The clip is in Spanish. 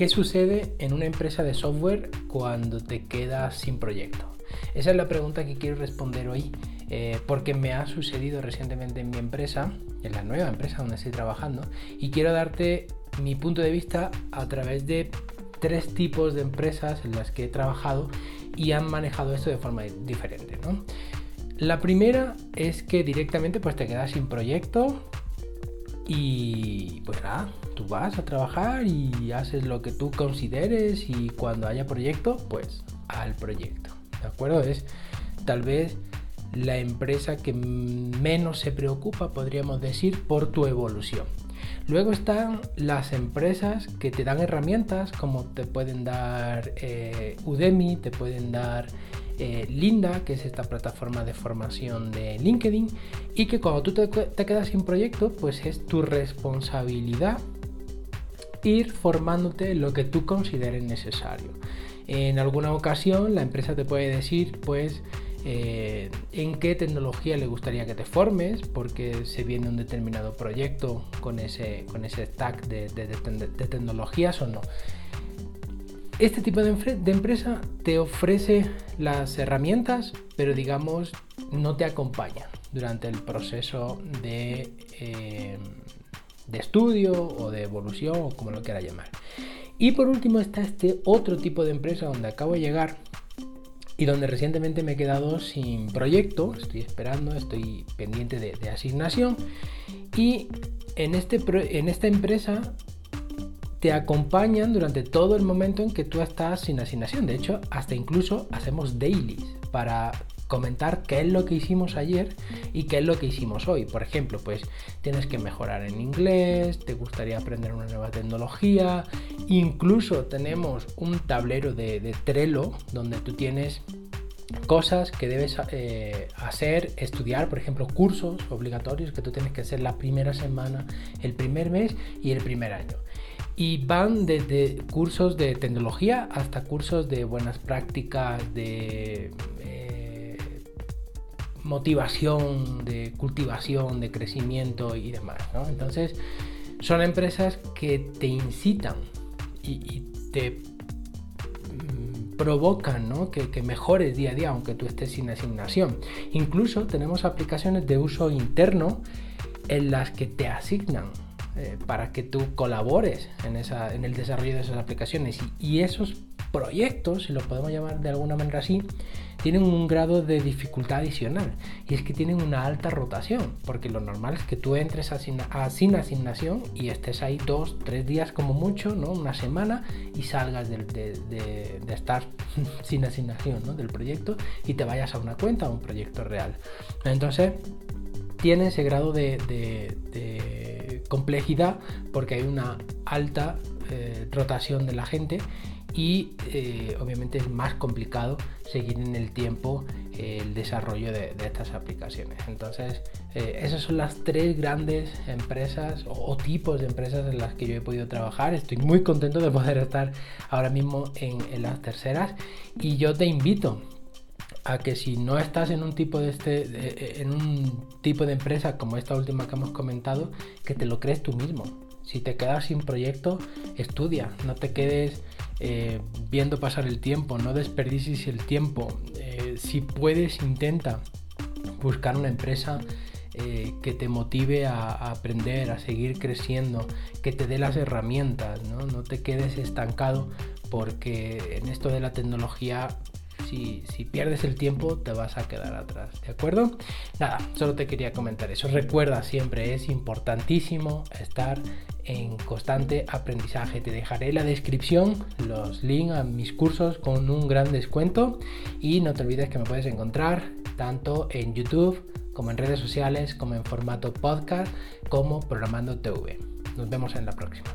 ¿Qué sucede en una empresa de software cuando te quedas sin proyecto? Esa es la pregunta que quiero responder hoy, eh, porque me ha sucedido recientemente en mi empresa, en la nueva empresa donde estoy trabajando, y quiero darte mi punto de vista a través de tres tipos de empresas en las que he trabajado y han manejado esto de forma diferente. La primera es que directamente pues, te quedas sin proyecto y pues nada, vas a trabajar y haces lo que tú consideres y cuando haya proyecto, pues al proyecto. ¿De acuerdo? Es tal vez la empresa que menos se preocupa, podríamos decir, por tu evolución. Luego están las empresas que te dan herramientas como te pueden dar eh, Udemy, te pueden dar eh, Linda, que es esta plataforma de formación de LinkedIn, y que cuando tú te quedas sin proyecto, pues es tu responsabilidad ir formándote lo que tú consideres necesario. En alguna ocasión la empresa te puede decir, pues, eh, en qué tecnología le gustaría que te formes, porque se viene un determinado proyecto con ese, con ese stack de, tecnologías o no. Este tipo de, empresa te ofrece las herramientas, pero digamos no te acompaña durante el proceso de, eh, de estudio o de evolución o como lo quiera llamar. Y por último está este otro tipo de empresa donde acabo de llegar y donde recientemente me he quedado sin proyecto, estoy esperando, estoy pendiente de, asignación y en, este, en esta empresa te acompañan durante todo el momento en que tú estás sin asignación. De hecho, hasta incluso hacemos dailies para comentar qué es lo que hicimos ayer y qué es lo que hicimos hoy. Por ejemplo, pues tienes que mejorar en inglés, te gustaría aprender una nueva tecnología, incluso tenemos un tablero de, Trello donde tú tienes cosas que debes eh, hacer, estudiar, por ejemplo, cursos obligatorios que tú tienes que hacer la primera semana, el primer mes y el primer año. Y van desde cursos de tecnología hasta cursos de buenas prácticas, de motivación, de cultivación, de crecimiento y demás. Entonces, son empresas que te incitan y, te mm, provocan que, que, mejores día a día, aunque tú estés sin asignación. Incluso tenemos aplicaciones de uso interno en las que te asignan eh, para que tú colabores en el desarrollo de esas aplicaciones. Y, esos proyectos, si lo podemos llamar de alguna manera así, tienen un grado de dificultad adicional. Y es que tienen una alta rotación, porque lo normal es que tú entres a, sin asignación y estés ahí dos, tres días como mucho, ¿no? una semana, y salgas de, de, estar sin asignación ¿no? del proyecto y te vayas a una cuenta, a un proyecto real. Entonces, tiene ese grado de complejidad porque hay una alta eh, rotación de la gente y eh, obviamente es más complicado seguir en el tiempo eh, el desarrollo de, estas aplicaciones. Entonces, esas son las tres grandes empresas o, tipos de empresas en las que yo he podido trabajar. Estoy muy contento de poder estar ahora mismo en, en las terceras y yo te invito a que si no estás en un tipo de este en un tipo de empresa como esta última que hemos comentado que te lo crees tú mismo si te quedas sin proyecto estudia no te quedes eh, viendo pasar el tiempo no desperdicies el tiempo eh, si puedes intenta buscar una empresa eh, que te motive a, aprender, a seguir creciendo, que te dé las herramientas, ¿no? no te quedes estancado porque en esto de la tecnología si, pierdes el tiempo te vas a quedar atrás, ¿de acuerdo? Nada, solo te quería comentar eso. Recuerda siempre, es importantísimo estar en constante aprendizaje. Te dejaré en la descripción los links a mis cursos con un gran descuento y no te olvides que me puedes encontrar tanto en YouTube como en redes sociales, como en formato podcast, como programando TV. Nos vemos en la próxima.